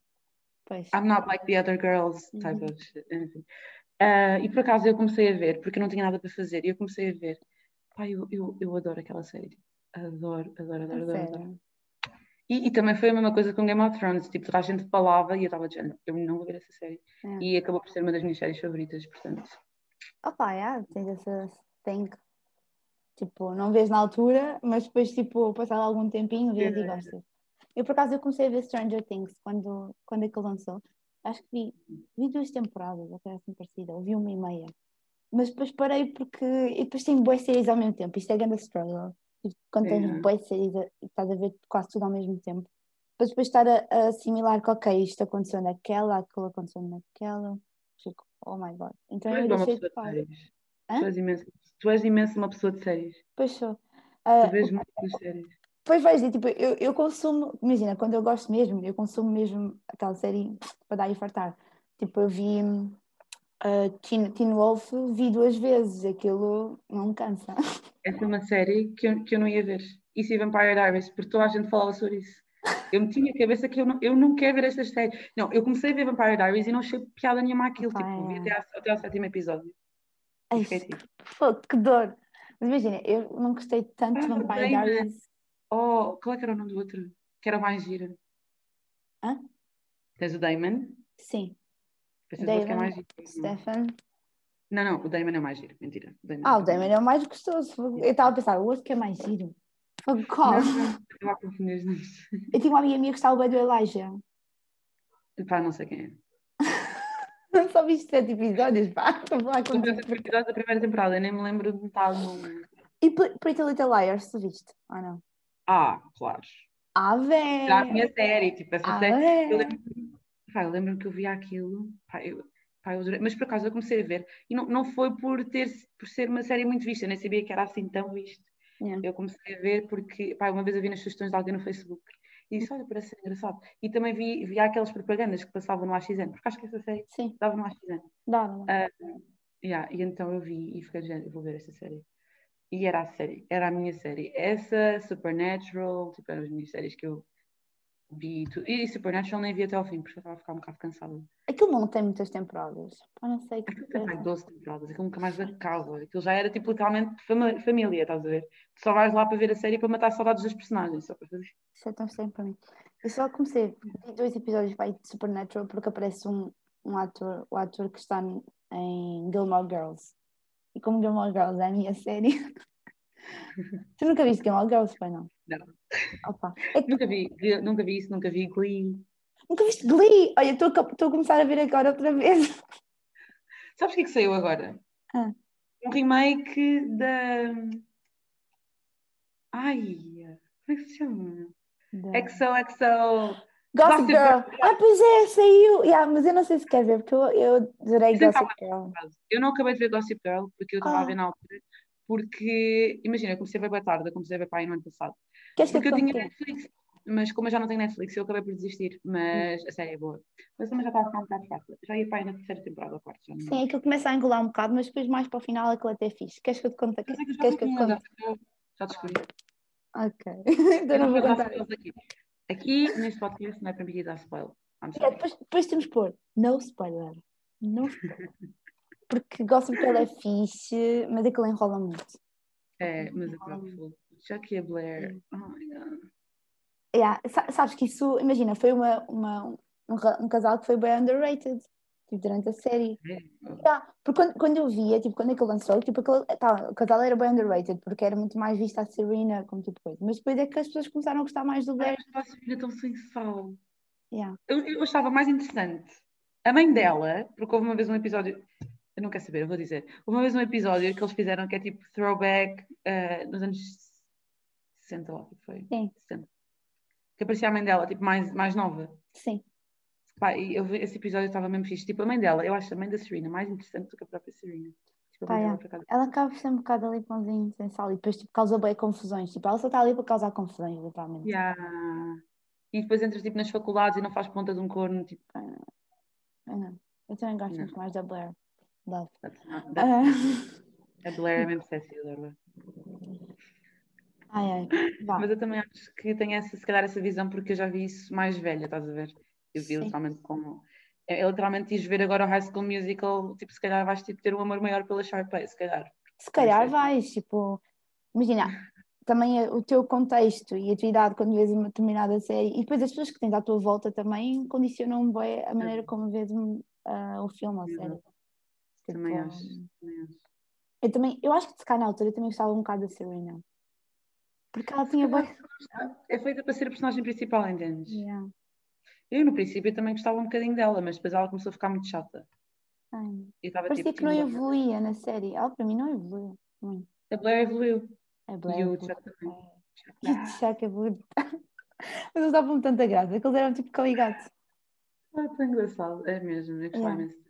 Pois. I'm not like the other girls, type Uhum. of shit, enfim. Ah, e por acaso eu comecei a ver, porque eu não tinha nada para fazer, e eu comecei a ver. Pai, eu, eu, eu adoro aquela série. Adoro, adoro, adoro, adoro. adoro. E, e também foi a mesma coisa com Game of Thrones, tipo, toda a gente falava e eu estava dizendo, eu não vou ver essa série. É. E acabou por ser uma das minhas séries favoritas, portanto. Opa, yeah, tens essa. Tem. Tipo, não vês na altura, mas depois, tipo, passado algum tempinho, vês e Yeah. gostas. Eu, por acaso, eu comecei a ver Stranger Things quando, quando é que lançou. Acho que vi, vi duas temporadas, ou coisa assim parecida, ou vi uma e meia. Mas depois parei porque. E depois tem boas séries ao mesmo tempo. Isto é grande struggle. Tipo, quando tens Yeah. boas séries e estás a ver quase tudo ao mesmo tempo. Depois, depois estar a, a assimilar que, ok, isto aconteceu naquela, aquilo aconteceu naquela. Fico, oh my god. Então Tu eu deixei de. Hã? Tu és, imenso, tu és imenso uma pessoa de séries. Pois sou. Tu Ah, vês muitas séries. Pois vejo, tipo, eu, eu consumo, imagina, quando eu gosto mesmo, eu consumo mesmo aquela série para dar e fartar. Tipo, eu vi uh, Teen, Teen Wolf, vi duas vezes, aquilo não me cansa. *laughs* Essa é uma série que eu, que eu não ia ver. Isso e Vampire Diaries, porque toda a gente falava sobre isso. Eu meti na cabeça que eu não, eu não quero ver estas séries. Não, eu comecei a ver Vampire Diaries e não achei piada nenhuma àquilo. Opa, tipo, vi é. até, até ao sétimo episódio. Ai, E tipo, Fogo, que dor. Mas imagina, eu não gostei tanto de Ah, Vampire Damon. Diaries. Oh, qual é que era o nome do outro? Que era o mais giro. Hã? Tens o Damon. Sim, Pensas o outro que é Damon, mais giro. Stefan. Não, não, o Damon é o mais giro. Mentira. O Damon Ah, o é Damon é o mais gostoso. Eu estava a pensar, o outro que é mais giro. Qual? Não, não, eu a confundir os. Eu tinha uma amiga minha que gostava bem do Elijah. Pá, não sei quem é. *laughs* Só viste sete episódios, pá. Estou a falar tantos episódios da primeira temporada, eu nem me lembro de metade. E Pre- Pretty Little Liars, tu viste? Ah, não. Ah, claro. Ah, Era a minha velho! série, tipo, essa Ah, série. Eu velho! lembro, pá, eu lembro que eu via aquilo, pá, eu, pá, eu adorei, mas por acaso eu comecei a ver, e não, não foi por, ter, por ser uma série muito vista, eu nem sabia que era assim tão visto. Yeah. Eu comecei a ver porque, pá, uma vez eu vi nas sugestões de alguém no Facebook e disse, olha, parece ser engraçado. E também vi, vi aquelas propagandas que passavam no AXN, porque acho que essa série Sim, dava no AXN. dá. Ah, yeah, e então eu vi e fiquei dizendo, vou ver esta série. E era a série, era a minha série. Essa, Supernatural, tipo, eram as minhas séries que eu vi. tu- E Supernatural nem vi até ao fim, porque eu estava a ficar um bocado cansada. Aquilo não tem muitas temporadas. Pá, não sei Aquilo tem mais coisa. 12 temporadas, aquilo nunca mais acaba. Aquilo já era tipo literalmente fama- família, estás a ver? Tu só vais lá para ver a série para matar saudades dos personagens, só para fazer. Isso é tão estranho para mim. Eu só comecei, vi dois episódios pá, de Supernatural porque aparece um, um ator, o ator que está em Gilmore Girls. E como Gilmore Girls é a minha série. tu nunca viste Gilmore Girls, pai não? Não. Opa. É que Nunca vi, nunca vi isso, nunca vi Glee. nunca viste Glee? Olha, estou a, a começar a ver agora outra vez. Sabes o que é que saiu agora? Ah. Um remake da. Ai, como é que se chama? XOXO. Gossip Girl. Ah, pois é, saiu. Yeah, mas eu não sei se quer ver, porque eu, eu adorei é Gossip Girl. Eu não acabei de ver Gossip Girl porque eu estava a Ah. ver na altura. Porque, imagina, eu comecei a ver bem tarde, eu comecei a ver para aí no ano passado. Queres que eu Porque eu tinha? Netflix, mas como eu já não tenho Netflix, eu acabei por desistir. Mas a série é boa. Mas também já estava a ficar um bocado fácil. Já ia para aí na terceira temporada quarta. Já Sim, aquilo começa a engolar um bocado, mas depois mais para o final aquilo até é fixe. Queres que eu te conte? É eu Queres que eu te conte? *laughs* eu já descobri. Ok. então não vou contar. Aqui. Neste podcast, não é permitido dar spoiler. É, depois, depois temos que pôr no spoiler. No spoiler. *laughs* Porque Gossip Girl é fixe, mas aquilo enrola muito. É, mas eu próprio. Jackie Blair. Oh my god. Yeah, sa- sabes que isso, imagina, foi uma, uma, um, um casal que foi bem underrated tipo, durante a série. É. Yeah, porque quando, quando eu via, tipo, quando aquilo lançou, tipo, aquele, tá, o casal era bem underrated, porque era muito mais vista a Serena como tipo coisa. Mas depois é que as pessoas começaram a gostar mais do eu estava a ser tão sem sal. Yeah. Eu, eu achava mais interessante a mãe dela, porque houve uma vez um episódio. Eu não quero saber, eu vou dizer. Houve uma vez um episódio que eles fizeram que é tipo throwback eh, nos anos 60, lá, o que foi? Sim. 60. Que aparecia a mãe dela, tipo, mais, mais nova. Sim. Pá, eu vi, esse episódio estava mesmo fixe. Tipo, a mãe dela, eu acho a mãe da Serena mais interessante do que a própria Serena. Desculpa, Pá, por acaso. Ela acaba por ser um bocado ali pãozinho, sem sal, e depois tipo, causa bem confusões. Tipo, ela só está ali para causar confusões, literalmente. Yeah. E depois entras tipo, nas faculdades e não faz ponta de um corno. Tipo, Eu, não. Eu também gosto Não. muito mais da Blair. Love. not- Ah, a Blair é mesmo sexy, adoro. ai, ai. *laughs* Vá. Mas eu também acho que tenho essa, se calhar essa visão porque eu já vi isso mais velha, estás a ver? Eu vi Sim. literalmente como. É, é literalmente ires ver agora o High School Musical, tipo, se calhar vais tipo, ter um amor maior pela Sharpay, se calhar. Se calhar sei. vais, tipo, imagina, também é o teu contexto e a tua idade quando vês uma determinada série, e depois as pessoas que tens à tua volta também condicionam bem a maneira como vês ah, o filme ou a série. Também Tipo, acho. Também acho. Eu também, eu acho que se calhar na altura eu também gostava um bocado da Serena. Porque ela tinha. É feita para ser a personagem principal, entendes? Yeah. Eu no princípio também gostava um bocadinho dela, mas depois ela começou a ficar muito chata. Ai, E estava Parecia tipo. que não evoluía na série. Ela para mim não evoluiu. muito. A Blair evoluiu. É Blair E o. Chuck também. E o Chuck. Mas eles davam tanta graça, que eles eram tipo coligados. Ah, tão engraçado. É mesmo, eu gostava Yeah. imenso.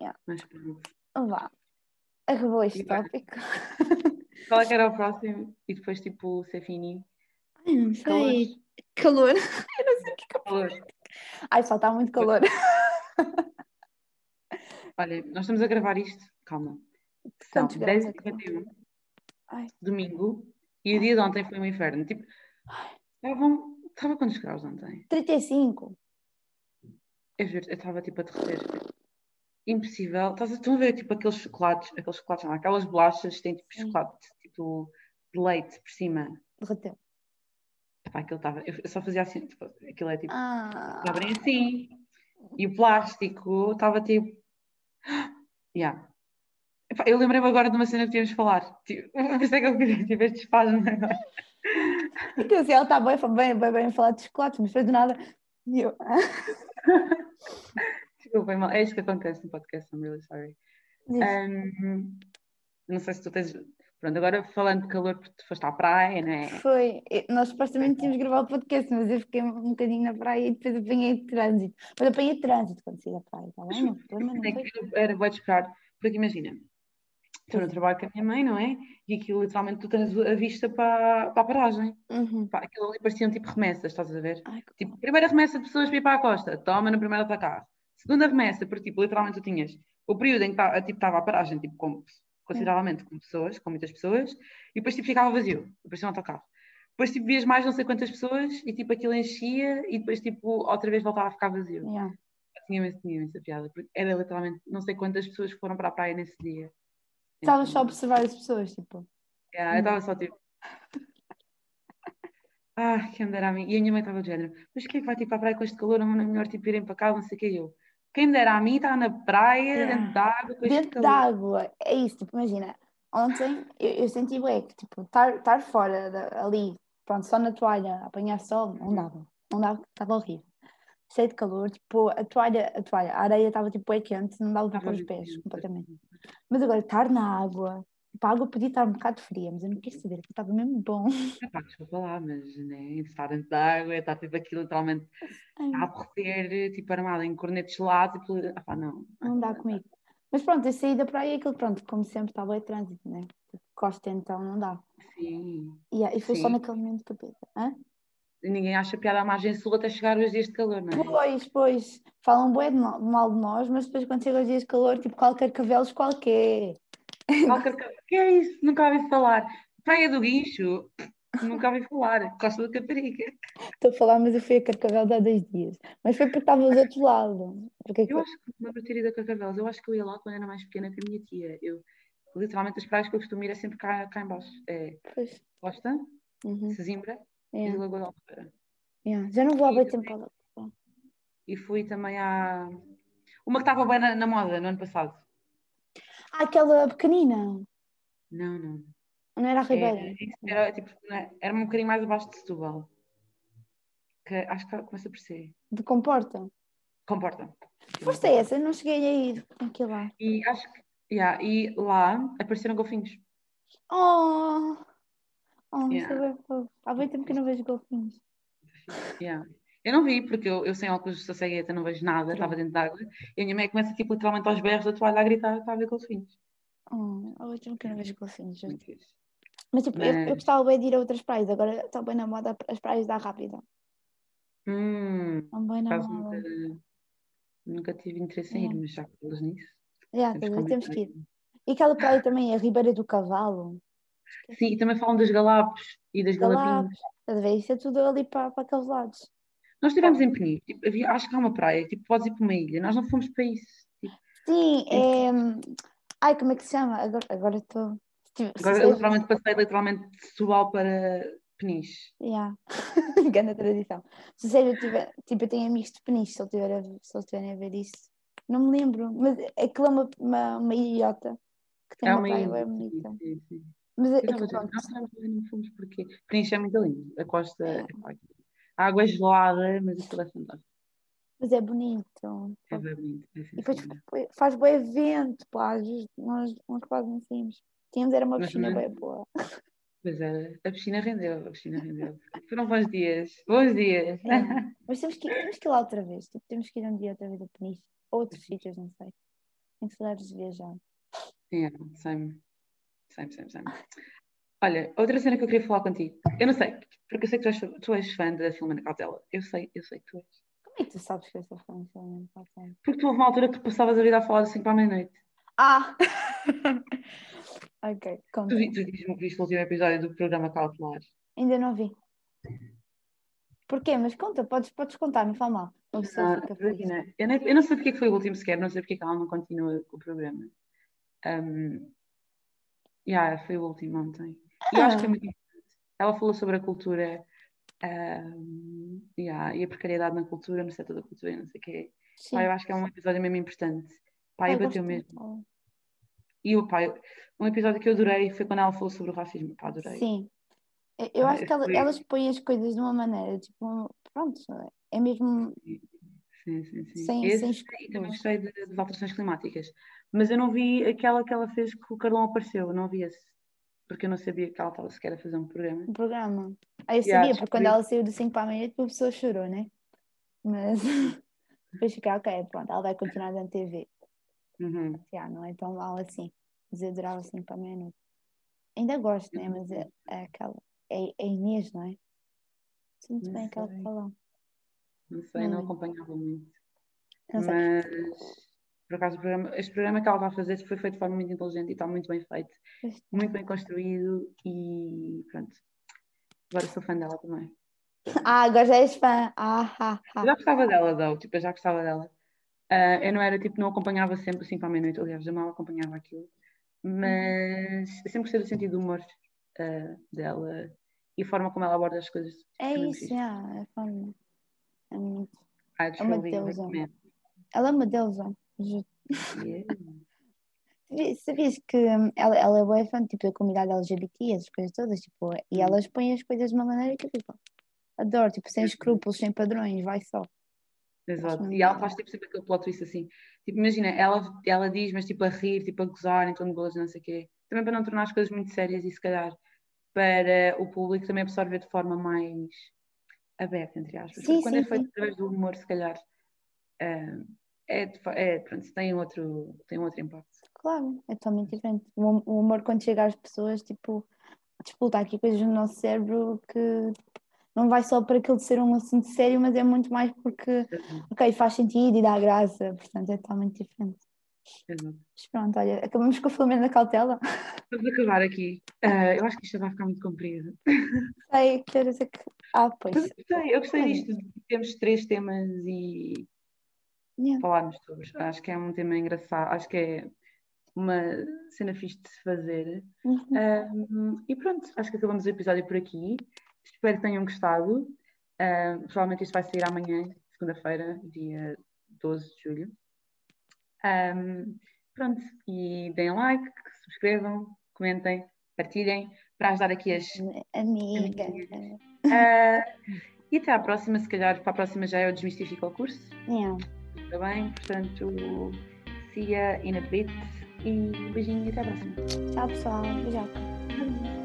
Yeah. Mas pronto. Vá. Este E tópico. *laughs* Qual é que era o próximo? E depois tipo ser fininho. Não Calor. sei. *laughs* Calor. Eu não sei o que é Calor. Ai, só está muito calor. *laughs* Olha, nós estamos a gravar isto. Calma. São que 10h51, Ai. domingo, e o dia de ontem foi um inferno. Tipo, estavam. Estava quantos graus ontem? 35. Eu juro, eu estava tipo a derreter. Impossível. Estás a, estão a ver tipo aqueles chocolates, aqueles chocolates, não, aquelas bolachas que têm tipo chocolate, tipo de leite por cima. Derreteu. Epá, aquilo estava. Eu só fazia assim, tipo, aquilo é tipo. Ah. abrem assim. E o plástico estava tipo. Yeah. Epá, eu lembrei-me agora de uma cena que tínhamos de falar. Tipo, *laughs* por isso é que eu queria tipo, estes espasmos agora. Então, assim, ela está bem, bem, bem, bem a falar de chocolate, mas depois do nada. e eu, *laughs* Desculpem, mal. É isto que acontece no podcast, I'm really sorry. Um, não sei se tu tens. Pronto, agora falando de calor, porque tu foste à praia, né? Foi, eu- nós supostamente tínhamos gravado o podcast, mas eu fiquei um bocadinho na praia e depois apanhei trânsito. Mas apanhei trânsito quando saí da praia, está bem? Não, problema não É foi. que eu Era vou esperar, porque imagina, estou no trabalho com a minha mãe, não é? E aquilo literalmente tu tens a vista para, para a paragem. Uhum. Pá, aquilo ali pareciam tipo remessas, estás a ver? Ai, Tipo, primeira remessa de pessoas para ir para a costa, toma na primeira autocarro. Segunda remessa, porque tipo, literalmente tu tinhas o período em que estava tipo, estava a paragem, tipo, com, consideravelmente com pessoas, com muitas pessoas, e depois tipo, ficava vazio, parecia um autocarro. Depois tipo, vias mais não sei quantas pessoas e tipo, aquilo enchia e depois tipo, outra vez voltava a ficar vazio. Yeah. Tinha imenso, tinha imensa piada, porque era literalmente não sei quantas pessoas foram para a praia nesse dia. Estavas só a Então, observar as pessoas, tipo. yeah, eu estava só tipo. *laughs* Ah, quem me dera a mim. E a minha mãe estava do género, mas quem é que vai tipo para a praia com este calor? Não é melhor tipo irem para cá, não sei o que eu. Quem dera a mim está na praia, Yeah. dentro da água, Dentro calor. d'água, é isso, tipo, imagina, ontem eu, eu senti bué que, tipo, estar fora da- ali, pronto, só na toalha, apanhar sol, não dava, não dava, estava horrível. Cheio de calor, tipo, a toalha, a toalha, a areia estava tipo é quente, não dava para os pés completamente. Mas agora, estar na água, tipo, a água podia estar um bocado fria, mas eu não quis saber, estava mesmo bom. Epá, desculpa lá, mas né, estar dentro da água, estar tipo aquilo literalmente a aborrecer, tipo armada em cornetos gelados, e pelo- ah, pá, não. Não dá comigo. Mas pronto, eu saí da praia e aquilo, pronto, como sempre, estava em trânsito, né? Tipo, costa então, não dá. Sim. E, e foi só Sim. naquele momento que eu pensei, hã? E ninguém acha piada à margem sul até chegar os dias de calor, não é? Pois, pois, falam bué de mal, de nós, mas depois quando chega os dias de calor, tipo qualquer cavelos qualquer. *laughs* Ca- que é isso? Nunca ouvi falar. Praia do Guincho, nunca ouvi falar. Costa da Caparica. Estou a falar, mas eu fui a Carcavelos há dois dias. Mas foi porque estava do outro lado. Porque é que- Eu acho que lembro de ter ido a Carcavelos. Eu acho que eu ia lá quando era mais pequena com a minha tia. Eu, literalmente, as praias que eu costumo ir é sempre cá, cá em baixo. É Pois, Costa, uhum, Sesimbra e yeah, Lagoa da Alfeira. yeah. Já não vou há bem também- tempo. E fui também à... Uma que estava bem na, na moda no ano passado. Ah, aquela pequenina, Não, não. não era a É, Ribeira. era, tipo, não é? era um bocadinho mais abaixo de Setúbal. Que acho que começa por ser. De Comporta. Comporta. Foste essa, não cheguei a ir aqui lá. E acho que. yeah, e lá apareceram golfinhos. Oh! Oh, Yeah. é. Há bem tempo que não vejo golfinhos. Yeah. Eu não vi, porque eu, eu sem óculos da cegueta não vejo nada, estava dentro de água. E a minha mãe começa tipo, literalmente aos berros da toalha a gritar, está a ver golfinhos. Oh, a outra nunca não vejo golfinhos. Mas tipo, eu, eu Mas- gostava bem de ir a outras praias, agora está bem na moda as praias da Rápida. Hum, Estão bem por na moda. nunca, nunca tive interesse em ir, É. mas já que falas nisso, Já, temos temos que ir. E aquela praia também, a Ribeira do Cavalo, Sim, e também falam das Galapos e das Galapinhas. Estás a ver? Isso é tudo ali para, para aqueles lados. Nós estivemos em Peniche, tipo, havia- acho que há uma praia, tipo, podes ir para uma ilha. Nós não fomos para isso. Tipo, Sim, é. Ai, como é que se chama? Agora agora estou. Tipo, agora, eu literalmente passei literalmente de Setúbal para Peniche. Yeah. *laughs* Grande tradição. Se eu tiver, tipo, eu tenho amigos de Peniche, se, ele tiver a, se eles tiverem a ver isso. Não me lembro, mas aquilo é uma, uma, uma ilhota que tem É uma praia bem bonita. Sim, sim. Mas é dizer, pronto, nós não fomos porque Peniche é muito lindo. A costa, É. a água é gelada, mas aquilo é fantástico. mas é bonito. É bonito. É E depois sensacional. foi- faz bom evento, pá, nós, nós quase não saímos. Tínhamos era uma Mas piscina bem boa. Pois é, a piscina rendeu, a piscina rendeu. Foram bons dias, bons dias. É. Mas temos que, ir- temos que ir lá outra vez. Tipo, temos que ir um dia outra vez a Peniche. Ou outros sítios, não sei. Tem que saudades de viajar. Sim, é, sempre, sempre, sempre, sempre. Olha, outra cena que eu queria falar contigo. Eu não sei, porque eu sei que tu és, tu és fã da Filma na Cautela. Eu sei, eu sei que tu és. Como é que tu sabes que eu sou fã de filme? Porque tu houve uma altura que tu passavas a vida a falar assim para a meia-noite. Ah! *laughs* ok, Tu, conta. vi- tu dizes-me que viste o último episódio do programa Cautelar. Ainda não vi. Porquê? Mas conta, podes, podes contar, não faz mal. Ah, feliz. imagina, eu, nem- eu não sei porque é foi o último sequer, não sei porque é ela não continua com o programa. Um, yeah, foi o último ontem. E eu acho que é Ah. muito importante. Ela falou sobre a cultura um, yeah, e a precariedade na cultura, no setor da cultura e não sei o quê. Sim. Pá, eu acho que é um episódio mesmo importante. Pá, Ai, gosto bateu mesmo. E o pai, um episódio que eu adorei foi quando ela falou sobre o racismo. Pá, adorei. Sim. Eu- Ah, acho que ela- foi- elas põem as coisas de uma maneira, tipo, pronto, é mesmo Sim, sim, sim. Sem- Esse, sem e também escrúpulos. gostei das alterações climáticas. Mas eu não vi aquela que ela fez que o Carlão apareceu, eu não vi esse. Porque eu não sabia que ela estava sequer a fazer um programa. um programa. Ah, eu Yeah, sabia, porque quando ela saiu do 5 para a meia-noite, a pessoa chorou, né? Mas *laughs* depois fiquei, ok, pronto, ela vai continuar na TV. Uhum. Já, não é tão mal assim. Mas eu adorava 5 para a meia-noite. Ainda gosto, né? Mas é, é aquela. É, é Inês, não é? Não bem aquela que fala. Não sei, não Hum. acompanhava muito. Não sei. Mas, por acaso, o programa, este programa que ela está a fazer foi feito de forma muito inteligente e está muito bem feito. Muito bem construído e pronto. Agora sou fã dela também. *laughs* Ah, agora já és fã. Ah, ah, Eu ah. já gostava dela, though, tipo, eu já gostava dela. Ah, eu não era, tipo, não acompanhava sempre assim para a meia-noite, aliás, eu mal acompanhava aquilo. Mas eu sempre gostei do sentido do humor ah, dela e a forma como ela aborda as coisas. É isso, já. É fã. É muito. I É uma deusa. Ela é uma deusa. Yeah. *laughs* Sabias- que hum, ela, ela é boa fã tipo, da comunidade LGBT, essas coisas todas, tipo, e Hum. elas põem as coisas de uma maneira que eu tipo, adoro, tipo, sem Uhum. escrúpulos, sem padrões, vai só. Exato. E ela faz tipo, sempre aquele plot twist assim. Tipo, imagina, ela, ela diz, mas tipo a rir, tipo a gozar em torno de bolas, não sei o quê. Também para não tornar as coisas muito sérias e se calhar para o público também absorver de forma mais aberta, entre aspas. Sim, quando sim, é feito sim. através do humor, se calhar ah, é, é, pronto, tem outro, tem outro impacto. Claro, é totalmente diferente. O o humor quando chega às pessoas, tipo, disputa aqui coisas no nosso cérebro que não vai só para aquilo de ser um assunto sério, mas é muito mais porque, ok, faz sentido e dá graça, portanto é totalmente diferente. Exato. Mas pronto, olha, acabamos com o filme da cautela. *laughs* Vamos acabar aqui. Ah, eu acho que isto vai ficar muito comprido. Sei, que horas é que. Ah, pois. Mas eu gostei, disto. Temos três temas e Yeah. falarmos sobre. Acho que é um tema engraçado. Acho que é uma cena fixe de se fazer. Uhum. Um, e pronto, acho que acabamos o episódio por aqui. Espero que tenham gostado. Um, provavelmente isto vai sair amanhã, segunda-feira, dia 12 de julho. Um, pronto, e deem like, subscrevam, comentem, partilhem, para ajudar aqui as. Amiga. Uh, e até à próxima, se calhar para a próxima já é o Desmistifica o curso. Yeah. Está bem? Portanto, see ya in a bit. E beijinho e até à próxima. Tchau, pessoal. Beijoca.